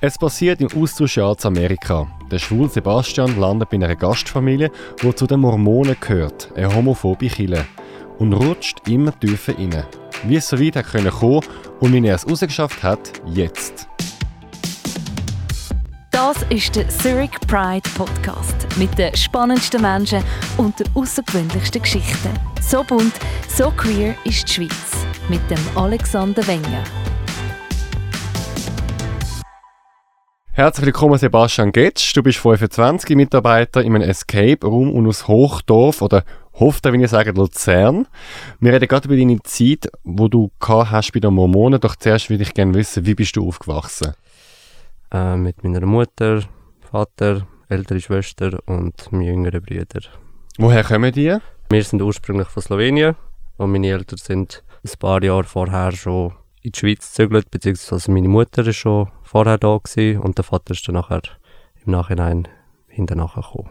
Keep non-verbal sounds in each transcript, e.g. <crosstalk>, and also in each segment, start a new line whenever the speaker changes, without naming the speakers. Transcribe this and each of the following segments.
Es passiert im Austauschjahr zu Amerika. Der schwule Sebastian landet bei einer Gastfamilie, die zu den Mormonen gehört, eine homophobe Kille, und rutscht immer tiefer rein. Wie es so weit hat kommen und wie er es rausgeschafft hat, jetzt.
Das ist der Zurich Pride Podcast mit den spannendsten Menschen und den außergewöhnlichsten Geschichten. So bunt, so queer ist die Schweiz mit dem Alexander Wenger.
Herzlich willkommen Sebastian Getsch. Du bist 25 Mitarbeiter in einem Escape Room und aus Hochdorf oder Hofte, wie ich sage, Luzern. Wir reden gerade über deine Zeit, wo du hast bei den Mormonen. Doch zuerst würde ich gerne wissen, wie bist du aufgewachsen?
Äh, mit meiner Mutter, Vater, ältere Schwester und meinen jüngeren Brüder.
Woher kommen die?
Wir sind ursprünglich von Slowenien und meine Eltern sind ein paar Jahre vorher schon in die Schweiz gezögert, beziehungsweise meine Mutter war schon vorher da gewesen und der Vater ist dann nachher im Nachhinein hinterher gekommen.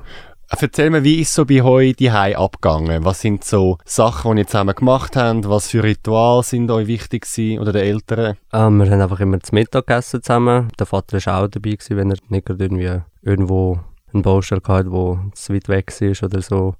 Erzähl mir, wie ist so bei euch die abgegangen? Was sind so Sachen, die ihr zusammen gemacht habt? Was für Rituale sind euch wichtig gewesen, oder den Eltern?
Ähm, wir haben einfach immer zum Mittag gegessen zusammen. Der Vater war auch dabei, gewesen, wenn er nicht irgendwie irgendwo einen Baustelle hatte, wo zu weit weg war oder so.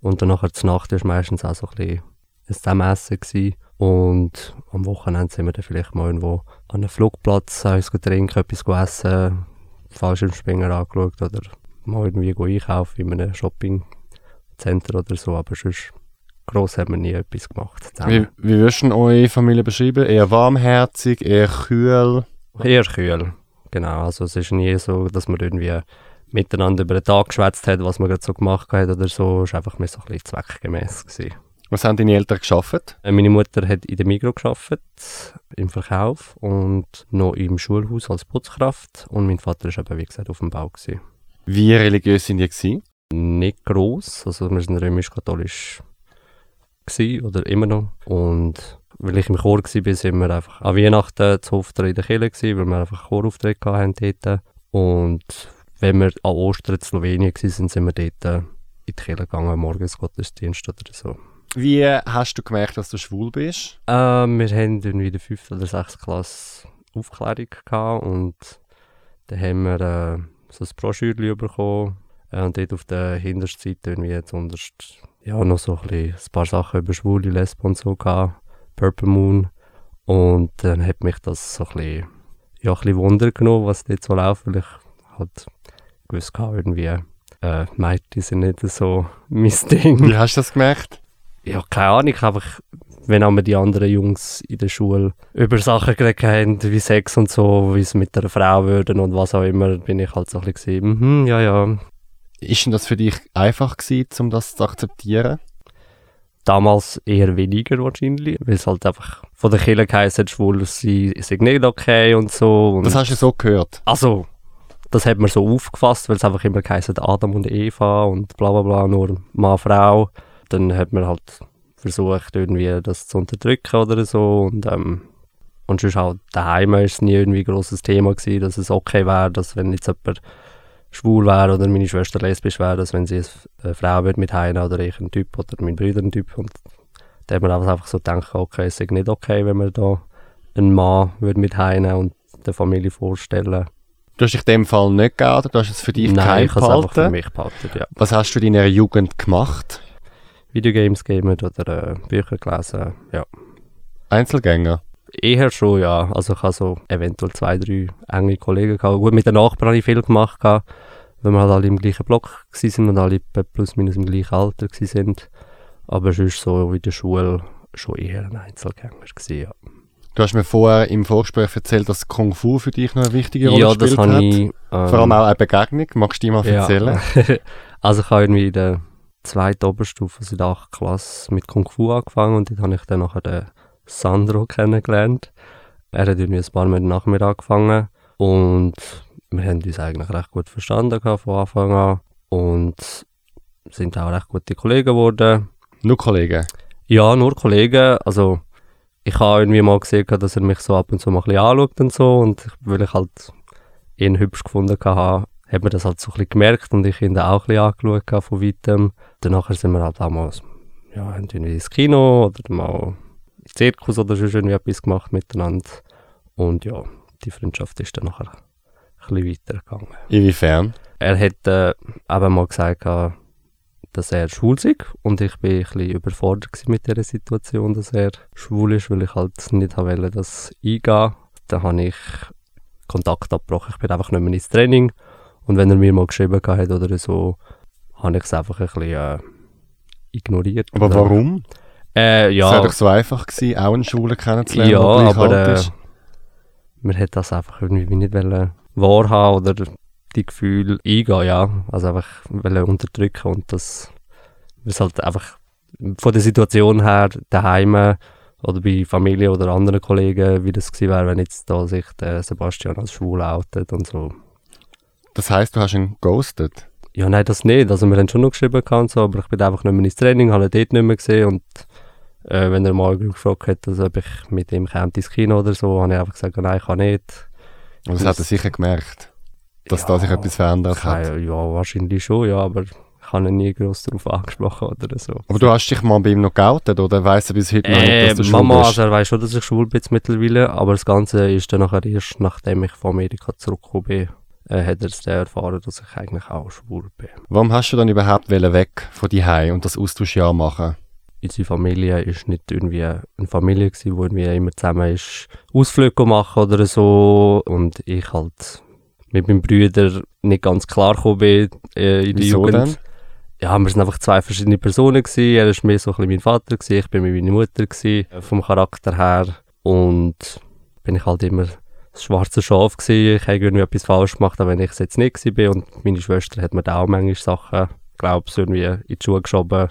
Und dann nachher zur Nacht war meistens auch so ein bisschen ein Zusammenessen gewesen. Und am Wochenende sind wir dann vielleicht mal irgendwo an einem Flugplatz, uns trinken, etwas essen, Fallschirmspringer angeschaut oder mal irgendwie einkaufen in einem Shoppingcenter oder so, aber sonst gross haben wir nie etwas gemacht.
Wie, wie würdest du eure Familie beschreiben? Eher warmherzig, eher kühl?
Eher kühl, genau. Also es ist nie so, dass man irgendwie miteinander über den Tag geschwätzt hat, was man gerade so gemacht hat oder so. Es war einfach mehr so ein bisschen zweckgemäß. Gewesen.
Was haben deine Eltern geschafft?
Äh, meine Mutter hat in der Migro geschafft, im Verkauf und noch im Schulhaus als Putzkraft und mein Vater war eben, wie gesagt, auf dem Bau. Gewesen.
Wie religiös sind die gewesen?
Nicht gross, also wir sind römisch-katholisch oder immer noch und weil ich im Chor war, sind wir einfach an Weihnachten zu Hofter in der Kirche gewesen, weil wir einfach Chorauftritte hatten dort. Und wenn wir an Ostern in Slowenien waren, sind wir dort in die Kirche gegangen, morgens Gottesdienst oder so.
Wie hast du gemerkt, dass du schwul bist?
Äh, wir hatten irgendwie in der 5. oder 6. Klasse Aufklärung gehabt und dann haben wir äh, so ein Broschürchen bekommen äh, und dort auf der hintersten Seite irgendwie zunderst, ja, noch so ein, bisschen, ein paar Sachen über schwule Lesben und so gehabt, Purple Moon und dann hat mich das so ein bisschen, ja, ein bisschen Wunder genommen, was dort so läuft, weil ich halt gewusst habe, irgendwie äh, Mädchen sind nicht so <laughs> mein Ding.
Wie hast du das gemerkt?
Ja, keine Ahnung, einfach, wenn auch die anderen Jungs in der Schule über Sachen geredet haben, wie Sex und so, wie es mit einer Frau würden und was auch immer, bin ich halt so ein bisschen, mhm, ja, ja.
Ist denn das für dich einfach gewesen, um das zu akzeptieren?
Damals eher weniger wahrscheinlich, weil es halt einfach von der Kirche geheißen schwul sie sind nicht okay und so. Und
das hast du so gehört?
Also, das hat man so aufgefasst, weil es einfach immer geheißen Adam und Eva und bla bla bla, nur Mann, Frau dann hat man halt versucht, irgendwie das zu unterdrücken oder so. Und, ähm, und sonst halt daheim war es nie irgendwie ein grosses Thema gewesen, dass es okay wäre, dass wenn jetzt jemand schwul wäre oder meine Schwester lesbisch wäre, dass wenn sie eine Frau wird mit heim oder ich ein Typ oder mein Bruder ein Typ. Und da hat man einfach so gedacht, okay, es ist nicht okay, wenn man da einen Mann würde mit heim und der Familie vorstellen
Du hast dich in dem Fall nicht geoutet, du hast es für dich
Nein, ich habe es einfach für mich behalten, ja.
Was hast du in deiner Jugend gemacht?
Videogames gamet oder äh, Bücher gelesen, ja.
Einzelgänger?
Eher schon, ja. Also ich habe so eventuell zwei, drei enge Kollegen gehabt. Gut, mit den Nachbarn habe ich viel gemacht, gehabt, weil wir halt alle im gleichen Block waren und alle plus minus im gleichen Alter waren. Aber sonst so wie in der Schule schon eher ein Einzelgänger gewesen, ja.
Du hast mir vorher im Vorgespräch erzählt, dass Kung Fu für dich noch eine wichtige Rolle
ja,
gespielt
das
hat.
Ich, ähm,
Vor allem auch eine Begegnung. Magst du die mal erzählen?
Ja. <laughs> also ich habe irgendwie in der zweite Oberstufe, also in der 8. Klasse, mit Kung Fu angefangen und dort habe ich dann nachher den Sandro kennengelernt. Er hat irgendwie ein paar Mal nach mir angefangen und wir haben uns eigentlich recht gut verstanden von Anfang an und sind auch recht gute Kollegen geworden.
Nur Kollegen?
Ja, nur Kollegen. Also ich habe irgendwie mal gesehen, dass er mich so ab und zu mal ein bisschen anschaut und so und weil ich halt ihn hübsch gefunden habe, hat man das halt so ein bisschen gemerkt und ich ihn auch ein bisschen angeschaut von weitem. Danach sind wir halt auch mal ja, irgendwie ins Kino oder mal Zirkus oder schon irgendwie etwas gemacht miteinander. Und ja, die Freundschaft ist dann nachher ein bisschen weitergegangen.
Inwiefern?
Er hat äh, eben mal gesagt, äh, dass er schwul ist und ich bin ein bisschen überfordert mit dieser Situation, dass er schwul ist, weil ich halt nicht wollte, das eingehen. Dann habe ich Kontakt abgebrochen, ich bin einfach nicht mehr ins Training und wenn er mir mal geschrieben hat oder so, habe ich es einfach ein bisschen äh, ignoriert.
Aber
Oder-
warum?
Äh,
Es
ja,
wäre doch so einfach gewesen, auch einen Schwulen kennenzulernen,
Ja,
der gleich
aber,
alt
äh,
ist.
man hätte das einfach irgendwie nicht wollen wahrhaben oder die Gefühle eingehen, ja. Also einfach wollen unterdrücken und das ist halt einfach von der Situation her daheim oder bei Familie oder anderen Kollegen, wie das gewesen wäre, wenn jetzt da sich der Sebastian als schwul outet und so.
Das heisst, du hast ihn ghostet.
Ja, nein, das nicht. Also wir haben schon noch geschrieben und so, aber ich bin einfach nicht mehr ins Training, habe ihn dort nicht mehr gesehen und äh, wenn er mal gefragt hat, also, ob ich mit ihm käme ins Kino oder so, habe ich einfach gesagt, nein, ich kann nicht.
Und das hat er sicher gemerkt, dass
Ja,
da sich etwas verändert hat.
Ja, wahrscheinlich schon, ja, aber ich habe ihn nie groß darauf angesprochen oder so.
Aber du hast dich mal bei ihm noch geoutet, oder weiss er bis heute noch nicht,
Äh,
dass du schwul
Mama,
bist?
also er weiß schon, dass ich schwul bin mittlerweile, aber das Ganze ist dann nachher erst, nachdem ich von Amerika zurückgekommen bin, äh, hat er es erfahren, dass ich eigentlich auch schwul bin.
Warum hast du dann überhaupt weg von die und das Austauschjahr machen?
Unsere Familie ist nicht irgendwie eine Familie gewesen, wo wir immer zusammen ist Ausflüge machen oder so und ich halt mit meinem Bruder nicht ganz klar gekommen bin äh, in der
Wieso
Jugend.
denn?
ja, wir sind einfach zwei verschiedene Personen gewesen. Er ist mehr so ein bisschen mein Vater gewesen, ich bin mehr meine Mutter gewesen, äh, vom Charakter her. Und bin ich halt immer das schwarze Schaf gewesen. Ich habe irgendwie etwas falsch gemacht, auch wenn ich es jetzt nicht bin. Und meine Schwester hat mir da auch manchmal Sachen, glaube ich, irgendwie in die Schuhe geschoben.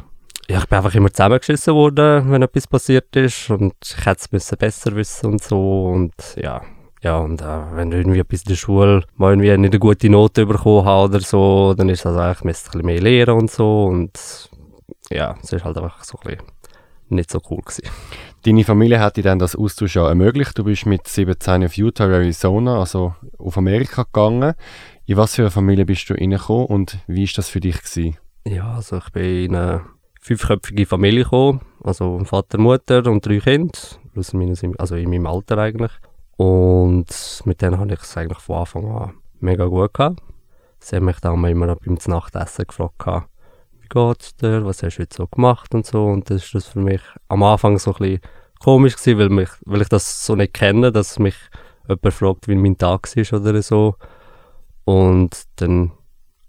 Ja, ich bin einfach immer zusammengeschissen worden, wenn etwas passiert ist. Und ich hätte es besser wissen und so. Und ja, ja, und äh, wenn du irgendwie etwas in der Schule mal irgendwie nicht eine gute Note bekommen hast oder so, dann ist das eigentlich, ich ein bisschen mehr lernen und so. Und ja, es ist halt einfach so ein bisschen nicht so cool gewesen.
Deine Familie hat dir dann das Austauschjahr ermöglicht. Du bist mit 17 auf Utah, Arizona, also auf Amerika gegangen. In was für eine Familie bist du reingekommen und wie ist das für dich gewesen?
Ja, also ich bin in eine fünfköpfige Familie gekommen, also Vater, Mutter und drei Kinder, plus minus im, also in meinem Alter eigentlich. Und mit denen habe ich es eigentlich von Anfang an mega gut gehabt. Sie haben mich dann immer beim Nachtessen gefragt, geht's dir, was hast du heute so gemacht und so. Und das ist das für mich am Anfang so ein bisschen komisch gewesen, weil, mich, weil ich das so nicht kenne, dass mich jemand fragt, wie mein Tag war oder so. Und dann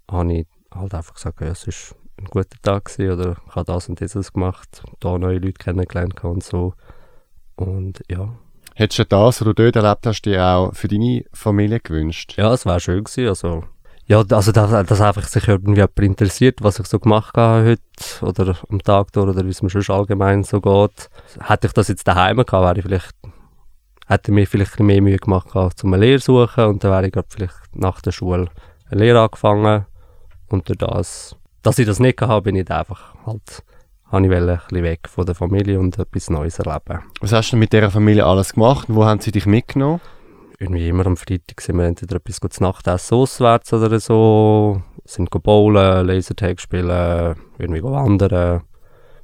habe ich halt einfach gesagt, ja, es ist ein guter Tag gewesen, oder ich habe das und dieses gemacht, da neue Leute kennengelernt und so. Und ja,
Hättest du das, was du dort erlebt hast, dir auch für deine Familie gewünscht?
ja, es wäre schön gewesen, also ja, also dass, dass einfach sich irgendwie jemand interessiert, was ich so gemacht habe heute oder am Tag durch oder wie es mir schon allgemein so geht. Hätte ich das jetzt daheim gehabt, wäre ich vielleicht, hätte mir vielleicht mehr Mühe gemacht gehabt, um eine Lehre zu suchen und dann wäre ich vielleicht nach der Schule eine Lehre angefangen und durch das, dass ich das nicht habe, bin ich einfach halt, habe ich ein bisschen weg von der Familie und etwas Neues erleben.
Was hast du mit dieser Familie alles gemacht? Wo haben sie dich mitgenommen?
Irgendwie immer am Freitag sind wir entweder etwas zu Nacht essen auswärts oder so, sind go bowlen, Lasertag spielen, irgendwie go wandern,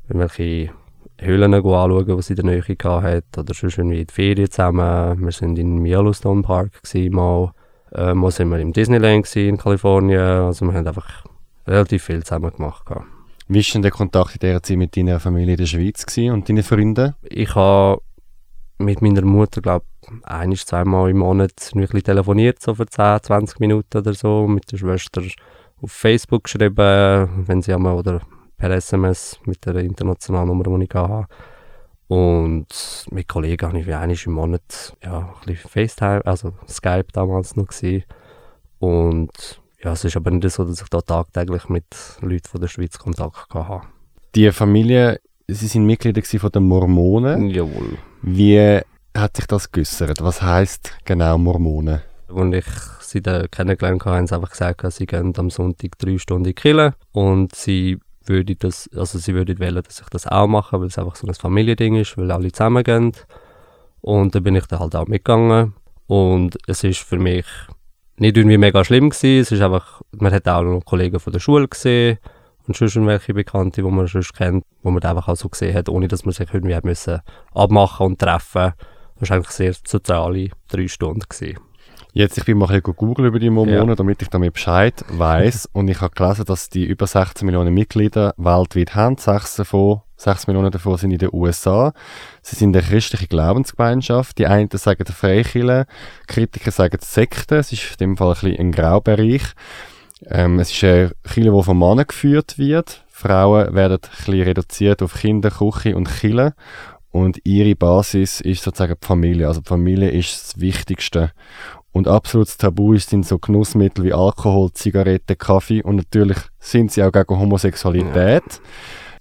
irgendwelche Höhlen go anschauen, die sie in der Nähe hat oder sonst irgendwie in die Ferien zusammen. Wir sind im Yellowstone Park gewesen, mal, äh, mal sind wir im Disneyland gewesen, in Kalifornien, also wir haben einfach relativ viel zusammen gemacht. gehabt.
Wie war denn der Kontakt in dieser Zeit mit deiner Familie in der Schweiz und deinen Freunden?
Ich habe mit meiner Mutter, glaube ich, ein, zweimal im Monat ein bisschen telefoniert, so für 10, 20 Minuten oder so. Mit der Schwester auf Facebook geschrieben, wenn sie einmal, oder per SMS mit der internationalen Nummer, die ich hatte. Und mit Kollegen habe ich wie einmal im Monat ja, ein bisschen FaceTime, also Skype damals noch gewesen. Und ja, es ist aber nicht so, dass ich da tagtäglich mit Leuten von der Schweiz Kontakt hatte.
Die Familie, sie sind Mitglieder von den Mormonen.
Jawohl.
Wie hat sich das geäussert? Was heißt genau Mormonen?
Als ich sie dann kennengelernt habe, haben sie einfach gesagt, sie gehen am Sonntag drei Stunden Kirche und sie würde das, also sie würde wollen, dass ich das auch mache, weil es einfach so ein Familiending ist, weil alle zusammen gehen. Und dann bin ich dann halt auch mitgegangen und es ist für mich nicht irgendwie mega schlimm gewesen, es ist einfach, man hat auch noch Kollegen von der Schule gesehen und schon irgendwelche Bekannte, die man schon kennt, wo man einfach auch so gesehen hat, ohne dass man sich irgendwie hat müssen abmachen und treffen. Das war eigentlich sehr soziale drei Stunden gewesen.
Jetzt, ich bin mal ein bisschen googeln über die Mormonen, damit ich damit Bescheid weiß. <laughs> und ich habe gelesen, dass die über 16 Millionen Mitglieder weltweit haben. Sechs davon, sechs Millionen davon sind in den USA. Sie sind eine christliche Glaubensgemeinschaft. Die einen sagen Freikirche, Kritiker sagen Sekte. Es ist in dem Fall ein bisschen ein Graubereich. Ähm, es ist eine Kirche, die von Männern geführt wird. Frauen werden ein bisschen reduziert auf Kinder, Küche und Kirche. Und ihre Basis ist sozusagen die Familie. Also die Familie ist das Wichtigste. Und absolutes Tabu sind so Genussmittel wie Alkohol, Zigaretten, Kaffee und natürlich sind sie auch gegen Homosexualität. Ja.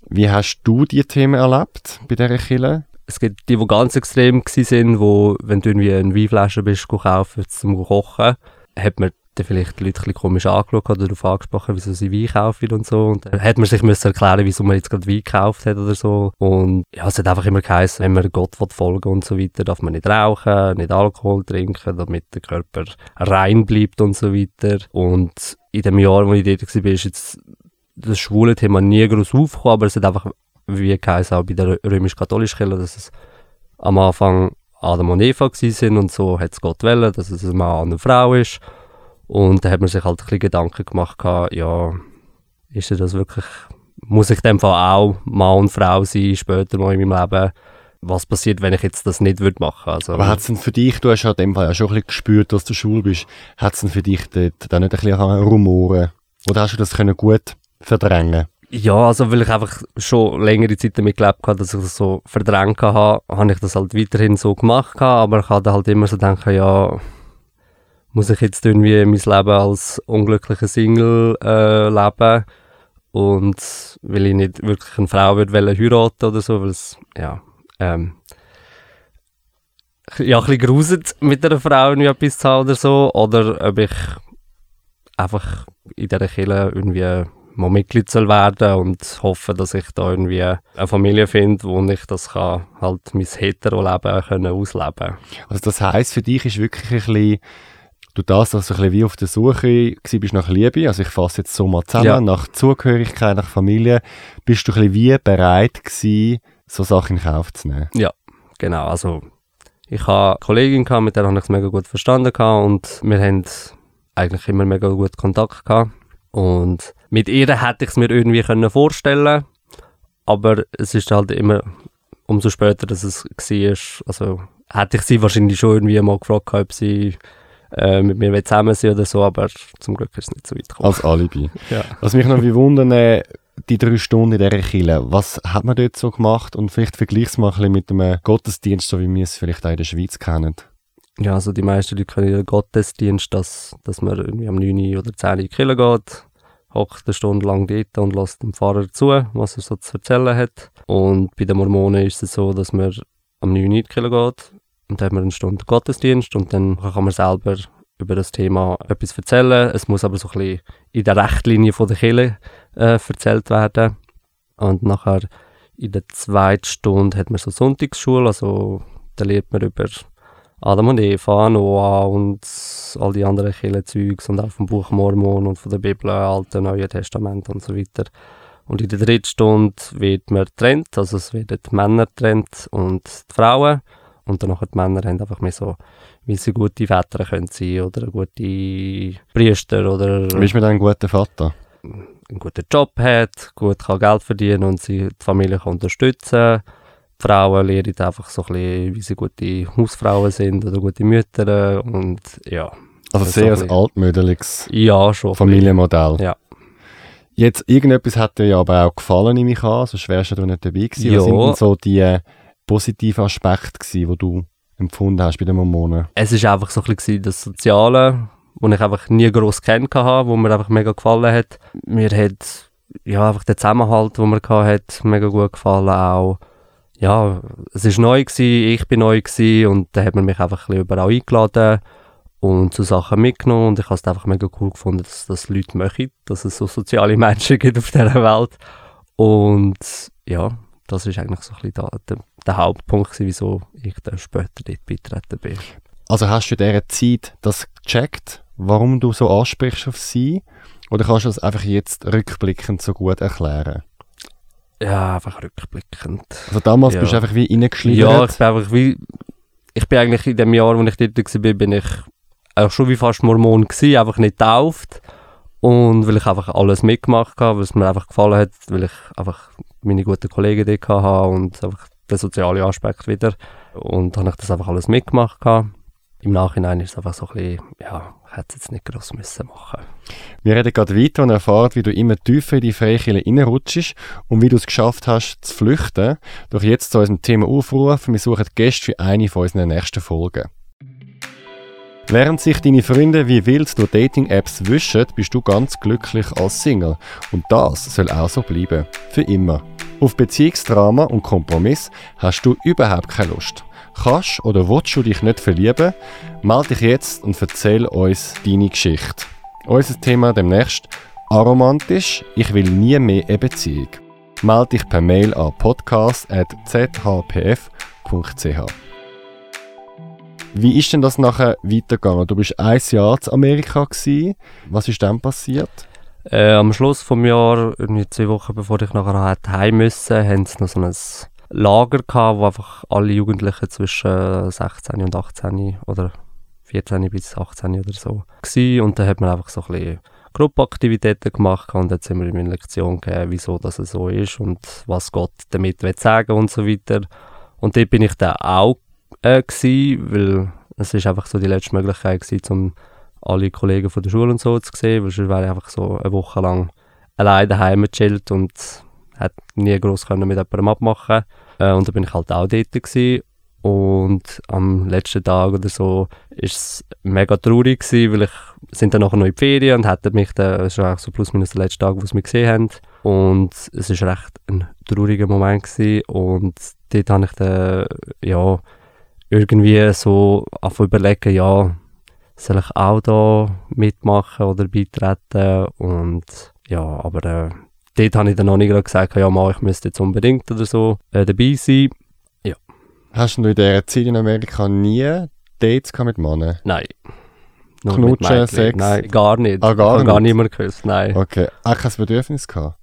Wie hast du die Themen erlebt bei dieser Kille?
Es gibt die, die ganz extrem waren, wo, wenn du irgendwie eine Weinflasche bist, kaufen zum Kochen, hat man dann vielleicht die Leute ein komisch angeschaut oder darauf angesprochen, wieso sie Wein kaufen und so. Und dann hat man sich müssen erklären, wieso man jetzt gerade Wein gekauft hat oder so. Und ja, es hat einfach immer geheißen, wenn man Gott folgen und so weiter, darf man nicht rauchen, nicht Alkohol trinken, damit der Körper rein bleibt und so weiter. Und in dem Jahr, wo ich dort war, ist jetzt das schwule Thema nie groß aufgekommen, aber es hat einfach, wie geheißen, auch bei der römisch-katholischen Kirche, dass es am Anfang Adam und Eva sind und so hat es Gott wollen, dass es ein Mann und eine Frau ist. Und da hat man sich halt ein bisschen Gedanken gemacht, ja, ist das wirklich, muss ich in dem Fall auch Mann und Frau sein, später mal in meinem Leben? Was passiert, wenn ich jetzt das nicht würde machen also,
Aber hat es denn für dich, du hast ja in dem Fall ja schon ein bisschen gespürt, dass du schwul bist, hat es denn für dich dort dann nicht ein bisschen rumoren? Oder hast du das können gut verdrängen
ja, also weil ich einfach schon längere Zeit damit gelebt habe, dass ich das so verdrängt habe, habe ich das halt weiterhin so gemacht, aber ich hatte halt immer so denken, ja, muss ich jetzt irgendwie mein Leben als unglücklicher Single äh, leben. Und weil ich nicht wirklich eine Frau würde heiraten oder so, weil es, ja, ähm, ja, ein bisschen gruselt mit einer Frau irgendwie etwas zu haben oder so, oder ob ich einfach in dieser Kirche irgendwie mal Mitglied soll werden und hoffe, dass ich da irgendwie eine Familie finde, wo ich das kann, halt mein Hetero-Leben können ausleben.
Also das heisst, für dich ist wirklich ein bisschen du das, dass du ein bisschen wie auf der Suche bist nach Liebe, also ich fasse jetzt so mal zusammen, ja. nach Zugehörigkeit, nach Familie, bist du ein bisschen wie bereit gewesen, so Sachen in Kauf zu nehmen?
Ja, genau, also ich hatte eine Kollegin, gehabt, mit der habe ich es mega gut verstanden gehabt, und wir haben eigentlich immer mega gut Kontakt gehabt und mit ihr hätte ich es mir irgendwie können vorstellen aber es ist halt immer umso später, dass es war, also hätte ich sie wahrscheinlich schon irgendwie mal gefragt, ob sie äh, mit mir zusammen sein oder so, aber zum Glück ist es nicht so weit gekommen.
Als Alibi. ja. Was mich noch wundern, äh, die drei Stunden in dieser Kille, was hat man dort so gemacht und vielleicht vergleichs mal ein mit einem Gottesdienst, so wie wir es vielleicht auch in der Schweiz kennen.
Ja, also die meisten Leute kennen den Gottesdienst, dass, dass man irgendwie am 9 oder 10 in die Kirche geht, hockt eine Stunde lang dort und lässt dem Pfarrer zu, was er so zu erzählen hat. Und bei den Mormonen ist es so, dass man am 9 in die Kirche geht, und dann haben wir eine Stunde Gottesdienst und dann kann man selber über das Thema etwas erzählen. Es muss aber so ein bisschen in der Rechtlinie von der Kirche äh, erzählt werden. Und nachher in der zweiten Stunde hat man so Sonntagsschule, also da lernt man über Adam und Eva, Noah und all die anderen Kirchenzeugs und auch vom Buch Mormon und von der Bibel, Alte, Neue Testament und so weiter. Und in der dritten Stunde wird man getrennt, also es werden die Männer getrennt und die Frauen. Und dann die Männer haben einfach mehr so, wie sie gute Väter können sein oder gute Priester oder...
Wie ist man dann ein guter Vater?
einen guten Job hat, gut kann Geld verdienen und sie die Familie kann unterstützen die Frauen lernen einfach so ein bisschen, wie sie gute Hausfrauen sind oder gute Mütter und ja.
Also sehr so ein altmodeliges
ja, schon
Familienmodell.
Ja.
Jetzt, irgendetwas hat dir ja aber auch gefallen, nehme ich an, sonst wärst du nicht dabei gewesen. Ja. Was sind denn so die positive Aspekt wo du empfunden hast bei den Mormonen?
Es ist einfach so ein bisschen das Soziale, was ich einfach nie gross kennt habe, wo mir einfach mega gefallen hat. Mir hat ja, einfach der Zusammenhalt, den man hat, mega gut gefallen auch. Ja, es war neu gewesen, ich bin neu gewesen und da hat man mich einfach ein überall eingeladen und so Sachen mitgenommen und ich habe es einfach mega cool gefunden, dass das Leute möchten, dass es so soziale <laughs> Menschen gibt auf dieser Welt und ja, das ist eigentlich so ein bisschen der, der, der Hauptpunkt, wieso ich dann später dort beitreten bin.
Also hast du in dieser Zeit das gecheckt, warum du so ansprichst auf sie? Oder kannst du das einfach jetzt rückblickend so gut erklären?
Ja, einfach rückblickend.
Also damals
ja.
bist du einfach wie reingeschlittert?
Ja, ich bin einfach wie... Ich bin eigentlich in dem Jahr, wo ich dort war, bin ich auch schon wie fast Mormon gewesen, einfach nicht getauft. Und weil ich einfach alles mitgemacht habe, weil es mir einfach gefallen hat, weil ich einfach meine guten Kollegen dort hatte und einfach den sozialen Aspekt wieder. Und habe ich das einfach alles mitgemacht. Im Nachhinein ist es einfach so ein bisschen, ja, ich hätte es jetzt nicht groß müssen machen
Wir reden gerade weiter und erfahren, wie du immer tiefer in die Freikirche reinrutschst und wie du es geschafft hast, zu flüchten. Doch jetzt zu unserem Thema aufrufen, wir suchen Gäste für eine von unseren nächsten Folgen. Während sich deine Freunde wie wild durch Dating-Apps wischen, bist du ganz glücklich als Single. Und das soll auch so bleiben. Für immer. Auf Beziehungsdrama und Kompromiss hast du überhaupt keine Lust. Kannst oder willst du dich nicht verlieben? Meld dich jetzt und erzähl uns deine Geschichte. Unser Thema demnächst aromantisch, ich will nie mehr eine Beziehung. Meld dich per Mail an podcast.zhpf.ch. Wie ist denn das nachher weitergegangen? Du bist ein Jahr in Amerika gewesen. Was ist dann passiert?
Äh, am Schluss des Jahres, zwei Wochen bevor ich nachher heim musste, haben sie noch so ein Lager gehabt, wo einfach alle Jugendlichen zwischen 16 und 18 oder 14 bis 18 oder so waren. Und dann hat man einfach so ein bisschen Gruppenaktivitäten gemacht und jetzt haben wir ihm eine Lektion gegeben, wieso das so ist und was Gott damit will sagen und so weiter. Und dort bin ich dann auch äh, gewesen, weil es ist einfach so die letzte Möglichkeit gewesen, um alle Kollegen von der Schule und so zu sehen, weil sonst wäre ich einfach so eine Woche lang allein daheim gechillt und hat nie groß können mit jemandem abmachen. Äh, und da bin ich halt auch dort gewesen. Und am letzten Tag oder so ist es mega traurig gewesen, weil ich sind dann nachher noch in die Ferien und hätten mich dann, das war so plus minus der letzte Tag, wo sie mich gesehen haben. Und es ist recht ein trauriger Moment gewesen. und dort habe ich dann, ja, irgendwie so auf überlegen, ja, soll ich auch da mitmachen oder beitreten und ja, aber äh, dort habe ich dann noch nicht gesagt, ja, mal, ich müsste jetzt unbedingt oder so äh, dabei sein. Ja.
Hast du in dieser Zeit in Amerika nie Dates mit Männern?
Nein.
Nur Knutschen, Sex?
Nein, gar nicht.
Ah, gar
ich habe
nicht?
gar niemand geküsst, nein.
Okay. Auch kein Bedürfnis gehabt?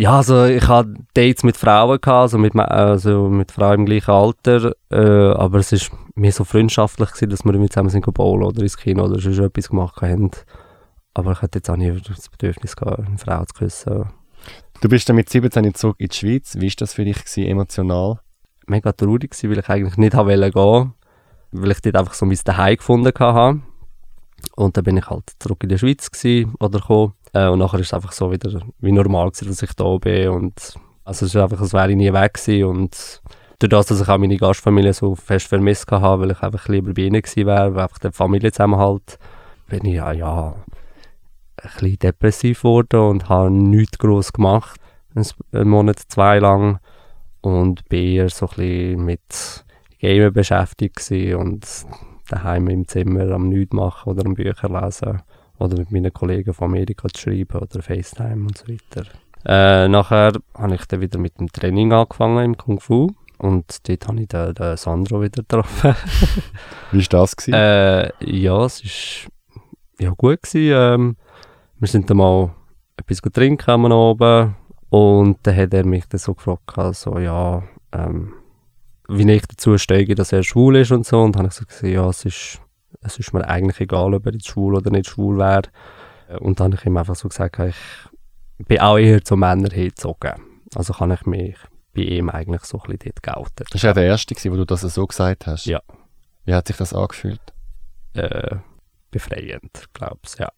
Ja, also ich hatte Dates mit Frauen, gehabt, also mit, also mit Frauen im gleichen Alter, äh, aber es war mehr so freundschaftlich, gewesen, dass wir mit zusammen sind bowlen oder ins Kino oder schon etwas gemacht haben. Aber ich hatte jetzt auch nie das Bedürfnis, gehabt, eine Frau zu küssen.
Du bist dann mit 17 zurück in die Schweiz. Wie war das für dich gewesen, emotional?
Mega traurig gewesen, weil ich eigentlich nicht wollte gehen, weil ich dort einfach so mein Zuhause gefunden hatte. Und dann bin ich halt zurück in die Schweiz gewesen, oder gekommen. Äh, und nachher ist es einfach so wieder wie normal gewesen, dass ich da bin. Und, also es ist einfach, als wäre ich nie weg gewesen. Und durch das, dass ich auch meine Gastfamilie so fest vermisst hatte, weil ich einfach lieber bei ihnen gewesen wäre, weil einfach der Familienzusammenhalt, bin ich ja, ja ein bisschen depressiv geworden und habe nichts groß gemacht. Einen Monat, zwei lang. Und bin eher so ein bisschen mit Gamen beschäftigt und daheim im Zimmer am nichts machen oder am Bücher lesen oder mit meinen Kollegen von Amerika zu schreiben oder FaceTime und so weiter. Äh, nachher habe ich dann wieder mit dem Training angefangen im Kung Fu und dort habe ich den, den Sandro wieder getroffen. <laughs>
Wie war das? Gewesen?
Äh, ja, es war ja, gut. Gewesen. Ähm, wir sind dann mal etwas trinken am oben und dann hat er mich dann so gefragt, so, ja, ähm, wie ich dazu stehe, dass er schwul ist und so. Und dann habe ich so gesagt, ja, es ist, es ist mir eigentlich egal, ob er jetzt schwul oder nicht schwul wäre. Und dann habe ich ihm einfach so gesagt, ich bin auch eher zu Männern hingezogen. Also kann ich mich bei ihm eigentlich so ein bisschen dort gelten.
Das war ja der erste, wo du das so gesagt hast.
Ja.
Wie hat sich das angefühlt?
Äh, befreiend, glaube ich, ja.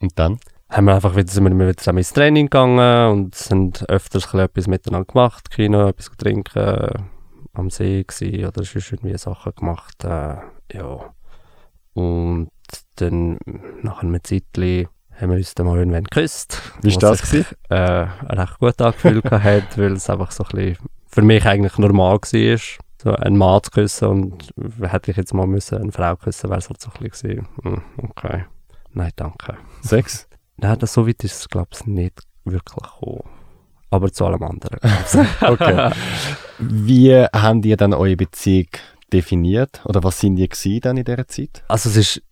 Und dann?
haben wir einfach wieder, sind wir wieder zusammen ins Training gegangen und sind öfters etwas miteinander gemacht, Kino, etwas trinken, am See gewesen, oder sonst irgendwie Sachen gemacht, äh, ja. Und dann, nach einem Zeitchen, haben wir uns dann mal irgendwann geküsst.
Wie war das?
Sich, äh, recht gut angefühlt <laughs> hat, weil es einfach so ein bisschen für mich eigentlich normal war, so einen Mann zu küssen und hätte ich jetzt mal müssen eine Frau küssen, wäre es halt so ein bisschen gewesen. Hm, okay. Nein, danke.
Sex? <laughs>
Nein, das, so weit ist es, glaube ich, nicht wirklich gekommen. Aber zu allem anderen. <laughs>
okay. Wie haben die dann eure Beziehung definiert? Oder was sind die gewesen dann in dieser Zeit?
Also es ist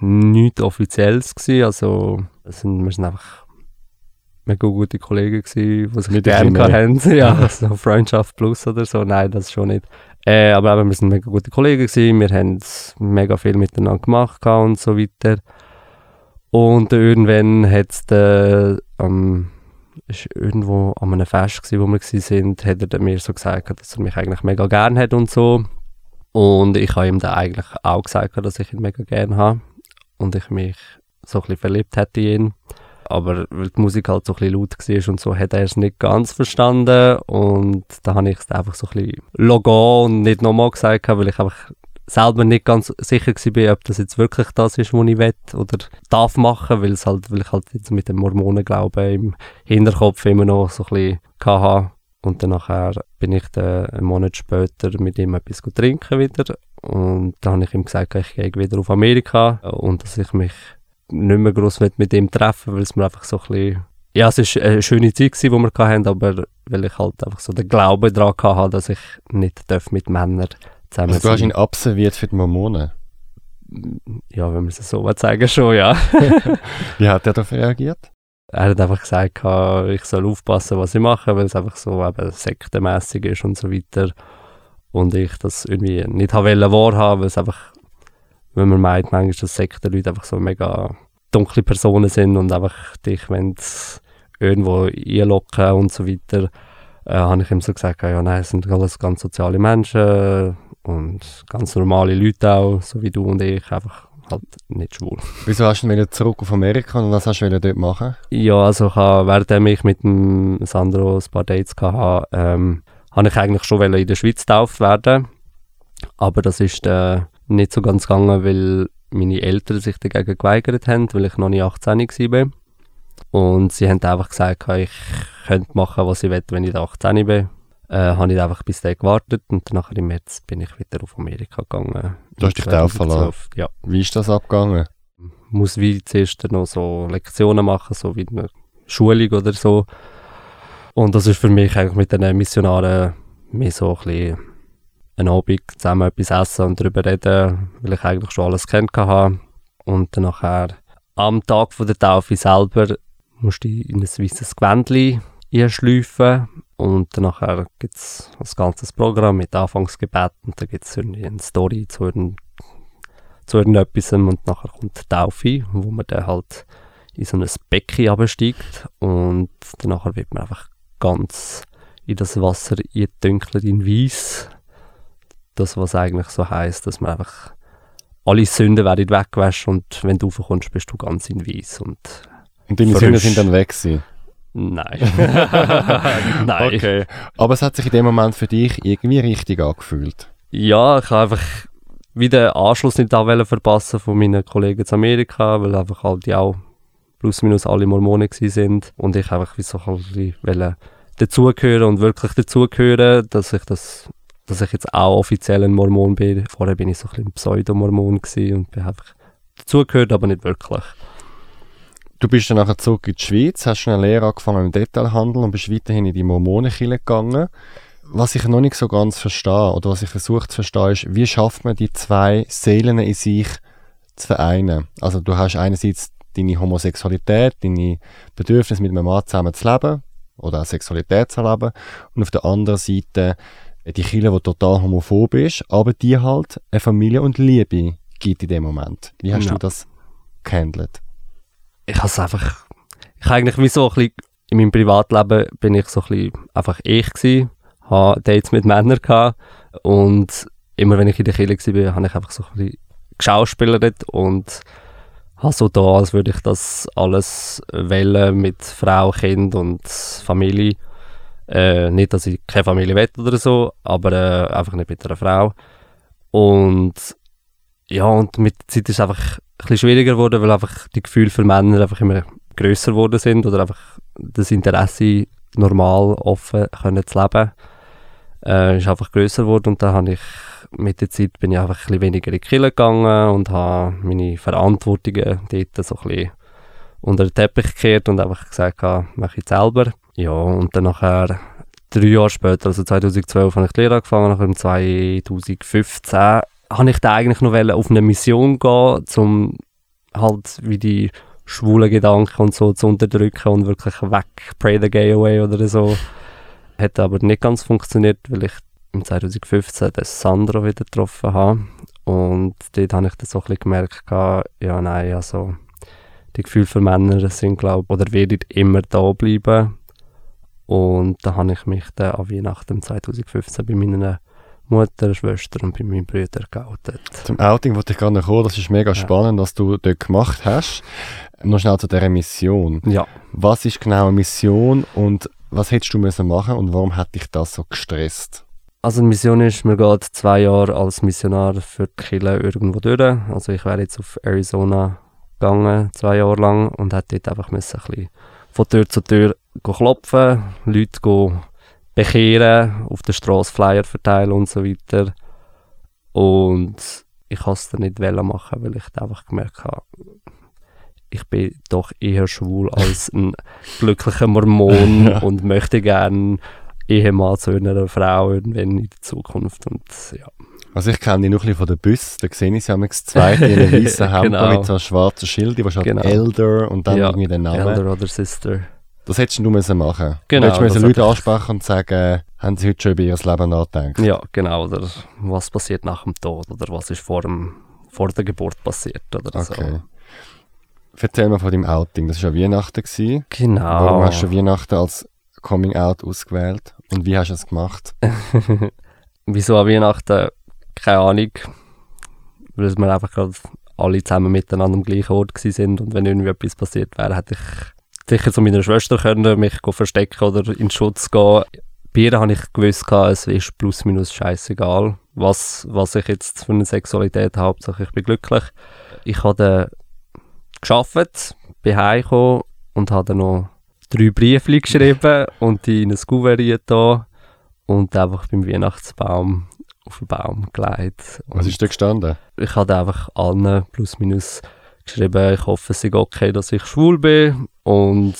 nichts Offizielles gewesen. Also es sind, wir sind einfach mega gute Kollegen gewesen, die sich
Nicht
gerne haben. <laughs> Ja, <laughs> so Freundschaft plus oder so. Nein, das schon nicht. Äh, aber eben, wir sind mega gute Kollegen gewesen, wir haben mega viel miteinander gemacht und so weiter. Und irgendwann hat es ähm, ist irgendwo an einem Fest gewesen, wo wir sind, hat er mir so gesagt, dass er mich eigentlich mega gern hat und so. Und ich habe ihm dann eigentlich auch gesagt, dass ich ihn mega gern habe und ich mich so ein bisschen verliebt hätte in ihn. Aber weil die Musik halt so ein bisschen laut war und so, hat er es nicht ganz verstanden. Und da habe ich es einfach so ein bisschen logo und nicht nochmal gesagt, weil ich einfach selber nicht ganz sicher war, ob das jetzt wirklich das ist, was ich will oder darf machen, weil, es halt, weil ich halt jetzt mit dem Mormonenglauben im Hinterkopf immer noch so ein bisschen hatte. Und dann nachher bin ich dann einen Monat später mit ihm etwas trinken wieder. Und dann habe ich ihm gesagt, ich gehe wieder auf Amerika und dass ich mich nicht mehr groß mit ihm treffen weil es mir einfach so ein bisschen ja, es war eine schöne Zeit, die wir hatten, aber weil ich halt einfach so den Glauben daran hatte, dass ich nicht mit Männern
zusammen also du hast ihn absolviert für die Mormonen?
Ja, wenn man es so sagen schon, ja. <laughs>
Wie hat er darauf reagiert?
Er hat einfach gesagt, ich soll aufpassen, was ich mache, weil es einfach so eben sektenmässig ist und so weiter. Und ich das irgendwie nicht wollte wahrhaben, weil es einfach, wenn man meint, manchmal, dass Sektenleute einfach so mega dunkle Personen sind und einfach dich wenn irgendwo einlocken und so weiter, äh, habe ich ihm so gesagt, ja nein, es sind alles ganz soziale Menschen, und ganz normale Leute auch, so wie du und ich, einfach halt nicht schwul.
Wieso hast du wieder zurück auf Amerika und was hast du dort machen?
Ja, also ich habe, während ich mit dem Sandro ein paar Dates hatte, ähm, habe ich eigentlich schon in der Schweiz getauft werden. Aber das ist äh, nicht so ganz gegangen, weil meine Eltern sich dagegen geweigert haben, weil ich noch nicht 18 war. Und sie haben einfach gesagt, ich könnte machen, was ich will, wenn ich 18 bin äh, habe ich einfach bis dahin gewartet und nachher im März bin ich wieder auf Amerika gegangen.
Du hast dich taufen lassen?
Ja.
Wie ist das abgegangen?
Muss wie zuerst noch so Lektionen machen, so wie eine Schulung oder so. Und das ist für mich eigentlich mit den Missionaren mehr so ein bisschen ein Abend zusammen etwas essen und darüber reden, weil ich eigentlich schon alles kennt habe. Und dann nachher am Tag von der Taufe selber musste ich in ein weißes Gewändchen einschleifen und nachher gibt es ein ganzes Programm mit Anfangsgebet und dann gibt es eine Story zu, irgend, zu irgendetwas und nachher kommt die Taufe, wo man dann halt in so ein Becken absteigt und danach wird man einfach ganz in das Wasser eingedünkelt in Weiß. Das, was eigentlich so heißt, dass man einfach alle Sünden werden weggewaschen und wenn du raufkommst, bist du ganz in Weiß. Und,
und deine Sünden sind dann weg gewesen?
Nein. <laughs> Nein.
Okay. Aber es hat sich in dem Moment für dich irgendwie richtig angefühlt.
Ja, ich habe einfach wieder den Anschluss nicht da verpassen von meinen Kollegen zu Amerika, weil einfach halt die auch plus minus alle Mormonen sind und ich einfach wie so ein dazugehören und wirklich dazugehören, dass ich das dass ich jetzt auch offiziell ein Mormon bin. Vorher bin ich so ein bisschen ein Pseudo-Mormon und bin einfach dazugehört, aber nicht wirklich.
Du bist dann nachher zurück in die Schweiz, hast schon eine Lehre angefangen im Detailhandel und bist weiterhin in die Mormonenkirche gegangen. Was ich noch nicht so ganz verstehe oder was ich versuche zu verstehen ist, wie schafft man die zwei Seelen in sich zu vereinen? Also du hast einerseits deine Homosexualität, deine Bedürfnisse mit einem Mann zusammen zu leben oder auch Sexualität zu leben und auf der anderen Seite die Kirche, die total homophob ist, aber die halt eine Familie und Liebe gibt in dem Moment. Wie hast ja. du das gehandelt?
Ich habe es einfach, ich eigentlich wie so ein bisschen, in meinem Privatleben bin ich so ein bisschen einfach ich gewesen, habe Dates mit Männern gehabt und immer wenn ich in der Kirche war, habe ich einfach so ein bisschen geschauspielert und habe so da, als würde ich das alles wählen mit Frau, Kind und Familie. Äh, nicht, dass ich keine Familie will oder so, aber äh, einfach nicht mit einer Frau. Und ja, und mit der Zeit ist es einfach bisschen schwieriger geworden, weil einfach die Gefühle für Männer einfach immer größer geworden sind oder einfach das Interesse normal offen können zu leben äh, ist einfach größer geworden und dann habe ich mit der Zeit bin ich einfach ein bisschen weniger in die Kirche gegangen und habe meine Verantwortungen dort so ein bisschen unter den Teppich gekehrt und einfach gesagt, habe, mache ich selber. Ja, und dann nachher drei Jahre später, also 2012, habe ich die Lehre angefangen, nachher 2015 habe ich da eigentlich noch auf eine Mission gehen, um halt wie die schwulen Gedanken und so zu unterdrücken und wirklich weg, pray the gay away oder so. Hat aber nicht ganz funktioniert, weil ich im 2015 den Sandro wieder getroffen habe. Und dort habe ich dann so ein bisschen gemerkt, ja nein, also die Gefühle für Männer sind, glaube oder werden immer da bleiben. Und da habe ich mich dann an Weihnachten 2015 bei meiner Mutter, Schwester und bei meinen Brüdern geoutet.
Zum Outing wollte ich gerade noch kommen. Das ist mega
Ja.
spannend, was du dort gemacht hast. Noch schnell zu dieser Mission.
Ja,
Was ist genau eine Mission und was hättest du müssen machen und warum hat dich das so gestresst?
also die Mission ist, mir geht zwei Jahre als Missionar für die Kirche irgendwo durch. Also ich wäre jetzt auf Arizona gegangen, zwei Jahre lang, und hätte dort einfach müssen ein bisschen von Tür zu Tür klopfen, Leute go bekehren, auf der Straße Flyer verteilen und so weiter. Und ich wollte es dann nicht machen, weil ich einfach gemerkt habe, ich bin doch eher schwul als <laughs> ein glücklicher Mormon <laughs>
Ja.
und möchte gerne Ehemann zu einer Frau irgendwann in der Zukunft. Und ja,
Also ich kenne dich noch ein bisschen von den Bus, da sehe ich sie am zwei in <laughs> einem weißen Hemd
Genau.
mit so einem schwarzen Schild, die steht
Genau.
Elder und dann
Ja,
irgendwie den Namen.
Elder oder Sister.
Das hättest du müssen machen.
Genau,
Du hättest müssen
das
Leute ansprechen und sagen, haben sie heute schon über ihr Leben nachgedacht?
Ja, genau. Oder was passiert nach dem Tod oder was ist vor, dem, vor der Geburt passiert oder so.
Okay. Erzähl mal von deinem Outing. Das war ja Weihnachten. Gewesen.
Genau.
Warum hast du Weihnachten als Coming Out ausgewählt? Und wie hast du es gemacht? <laughs>
Wieso an Weihnachten? Keine Ahnung. Weil wir einfach gerade alle zusammen miteinander am gleichen Ort sind und wenn irgendwie etwas passiert wäre, hätte ich sicher zu meiner Schwester können, mich verstecken oder in Schutz gehen. Bei ihr habe ich gewusst, es ist plus minus scheißegal, was, was ich jetzt für eine Sexualität habe. Hauptsache ich bin glücklich. Ich habe gearbeitet, bin heimgekommen und habe dann noch drei Briefe geschrieben <laughs> und die in ein Kuvert da und einfach beim Weihnachtsbaum auf den Baum gelegt.
Was
Und
ist da gestanden?
ich habe einfach allen plus minus geschrieben, ich hoffe, es ist okay, dass ich schwul bin und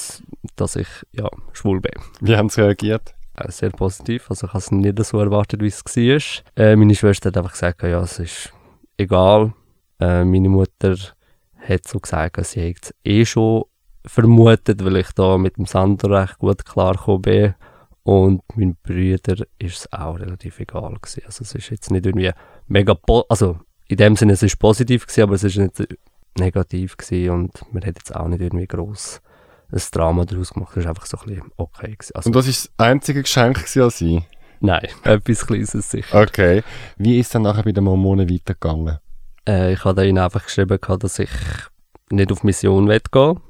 dass ich ja, schwul bin.
Wie haben sie reagiert?
Äh, Sehr positiv, also ich habe es nicht so erwartet, wie es war. Äh, meine Schwester hat einfach gesagt, ja, es ist egal. Äh, meine Mutter hat so gesagt, sie hätte es eh schon vermutet, weil ich da mit dem Sandro recht gut klargekommen bin. Und meinen Brüdern ist es auch relativ egal gewesen. Also es ist jetzt nicht irgendwie mega, also in dem Sinne, es ist positiv gewesen, aber es ist nicht negativ gewesen und man hat jetzt auch nicht irgendwie gross ein Drama daraus gemacht. Es ist einfach so ein bisschen okay. Also,
Und das war das einzige Geschenk an sie?
nein, <laughs> etwas Kleines sicher.
Okay. Wie ist es dann nachher bei den Mormonen weitergegangen?
Äh, ich habe ihnen einfach geschrieben, dass ich nicht auf Mission will gehen.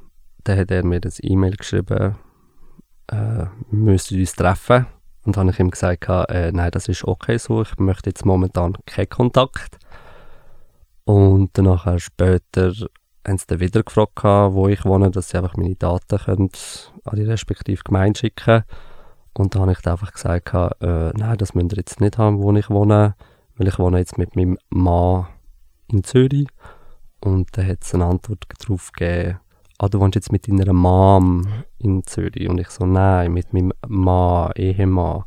Dann hat er mir das E-Mail geschrieben, äh, wir müssen uns treffen. Und dann habe ich ihm gesagt, äh, nein, das ist okay so, ich möchte jetzt momentan keinen Kontakt. Und danach später haben sie dann wieder gefragt, wo ich wohne, dass sie einfach meine Daten können an die respektive Gemeinde schicken Und dann habe ich einfach gesagt, äh, nein, das müsst ihr jetzt nicht haben, wo ich wohne, weil ich wohne jetzt mit meinem Mann in Zürich. Und dann hat es eine Antwort darauf gegeben, ah, du wohnst jetzt mit deiner Mom in Zürich. Und ich so, nein, mit meinem Mann, Ehemann.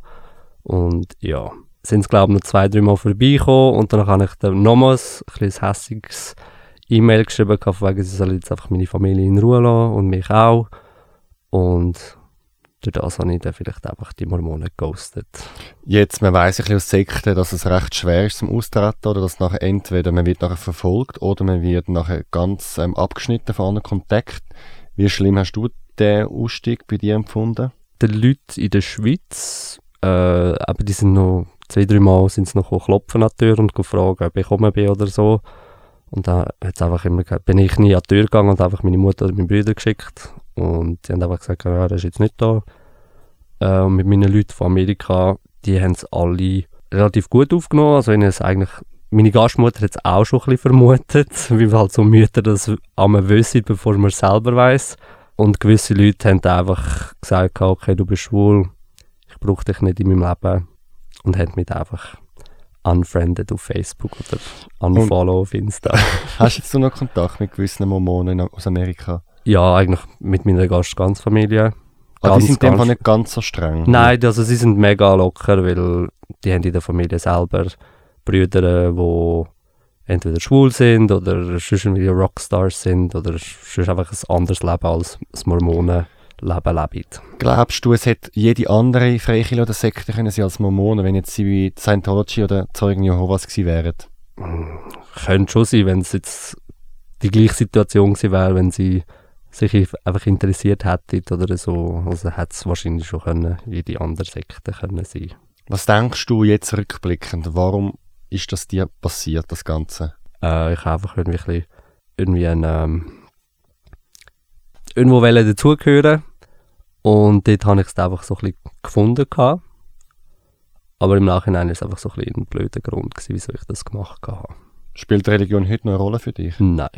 Und ja, sind es glaube ich noch zwei, drei Mal vorbeigekommen und dann habe ich dann nochmals ein kleines hässiges E-Mail geschrieben, von wegen, sie sollen jetzt einfach meine Familie in Ruhe lassen und mich auch. Und durch das habe ich dann vielleicht einfach die Mormonen ghostet.
Jetzt, man weiss ein bisschen aus Sekten, dass es recht schwer ist zum Austreten oder dass nachher entweder man wird nachher verfolgt oder man wird nachher ganz ähm, abgeschnitten von anderen Kontakt. Wie schlimm hast du den Ausstieg bei dir empfunden?
die Leute in der Schweiz, äh, aber die sind noch zwei, drei Mal sind sie noch klopfen an die Tür und gefragt, ob ich gekommen bin oder so. Und dann hat's einfach immer bin ich nie an die Tür gegangen und einfach meine Mutter oder meine Brüder geschickt. Und die haben einfach gesagt, ja, der ist jetzt nicht da. Äh, und mit meinen Leuten von Amerika, die haben es alle relativ gut aufgenommen. Also ihnen ist eigentlich, meine Gastmutter hat es auch schon ein bisschen vermutet, <laughs> wie halt so Mütter das einmal wissen, bevor man es selber weiß. Und gewisse Leute haben einfach gesagt, okay, du bist schwul, ich brauche dich nicht in meinem Leben. Und haben mich einfach unfriended auf Facebook oder unfollow auf Insta. <laughs>
Hast du jetzt noch Kontakt mit gewissen Mormonen aus Amerika?
ja, eigentlich mit meiner.
Ah, die
Ganz,
sind in dem
ganz-
Fall nicht ganz so streng.
Nein, also sie sind mega locker, weil die haben in der Familie selber Brüder, die entweder schwul sind oder sonst irgendwie Rockstars sind oder sonst einfach ein anderes Leben als das Mormonen Leben leben.
Glaubst du, es hätte jede andere Freikirche oder Sekte können sein als Mormonen, wenn jetzt sie wie Scientology oder Zeugen Jehovas gewesen wären?
Könnte schon sein, wenn es jetzt die gleiche Situation gewesen wäre, wenn sie sich einfach interessiert hätten oder so. Also hätte es wahrscheinlich schon können, jede andere Sekte können sein.
Was denkst du jetzt rückblickend? Warum ist das dir passiert, das Ganze?
Äh, ich habe einfach irgendwie, irgendwie ein, ähm, irgendwo wollen dazugehören und dort habe ich es einfach so ein bisschen gefunden gehabt. Aber im Nachhinein ist es einfach so ein, bisschen ein blöder Grund gewesen, wieso ich das gemacht habe.
Spielt Religion heute noch eine Rolle für dich?
Nein.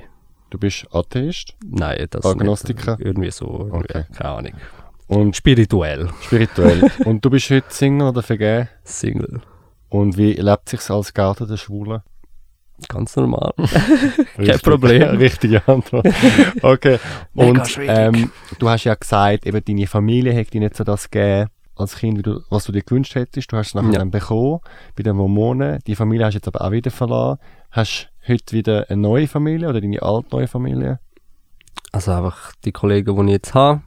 Du bist Atheist?
Nein, das
Agnostiker?
Nicht. Irgendwie so, irgendwie,
Okay.
keine Ahnung.
Und
Spirituell.
spirituell. und du bist heute Single oder vergeben?
Single.
Und wie lebt sich als Garten der Schwulen?
Ganz normal. <laughs>
Richtig-
Problem. <laughs>
Richtige Antwort. Okay. Und ähm, du hast ja gesagt, eben deine Familie hätte dir nicht so das gegeben als Kind, wie du, was du dir gewünscht hättest. Du hast es nachher
Ja.
dann bekommen bei den Mormonen. Die Familie hast du jetzt aber auch wieder verloren. Hast du heute wieder eine neue Familie oder deine alte neue Familie?
Also einfach die Kollegen, die ich jetzt habe,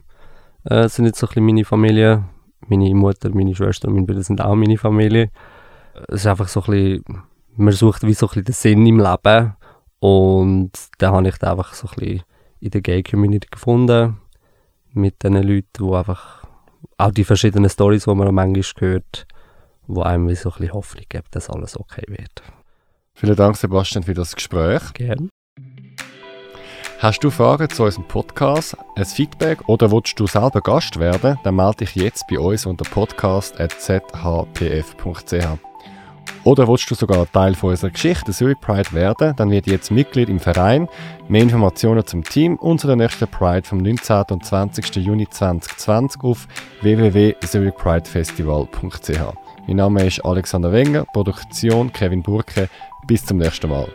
äh, sind jetzt so ein bisschen meine Familie. Meine Mutter, meine Schwester und mein Bruder sind auch meine Familie. Es ist einfach so ein bisschen, man sucht wie so ein bisschen den Sinn im Leben. Und da habe ich da einfach so ein bisschen in der Gay-Community gefunden. Mit den Leuten, die einfach auch die verschiedenen Stories, die man manchmal hört, wo einem wie so ein bisschen Hoffnung geben, dass alles okay wird.
Vielen Dank, Sebastian, für das Gespräch.
Gerne.
Hast du Fragen zu unserem Podcast, ein Feedback oder willst du selber Gast werden, dann melde dich jetzt bei uns unter podcast.zhpf.ch. Oder willst du sogar Teil von unserer Geschichte, Zurich Pride, werden, dann wird jetzt Mitglied im Verein. Mehr Informationen zum Team und zu der nächsten Pride vom 19. und 20. Juni 2020 auf www.zurichpridefestival.ch. Mein Name ist Alexander Wenger, Produktion Kevin Burke. Bis zum nächsten Mal.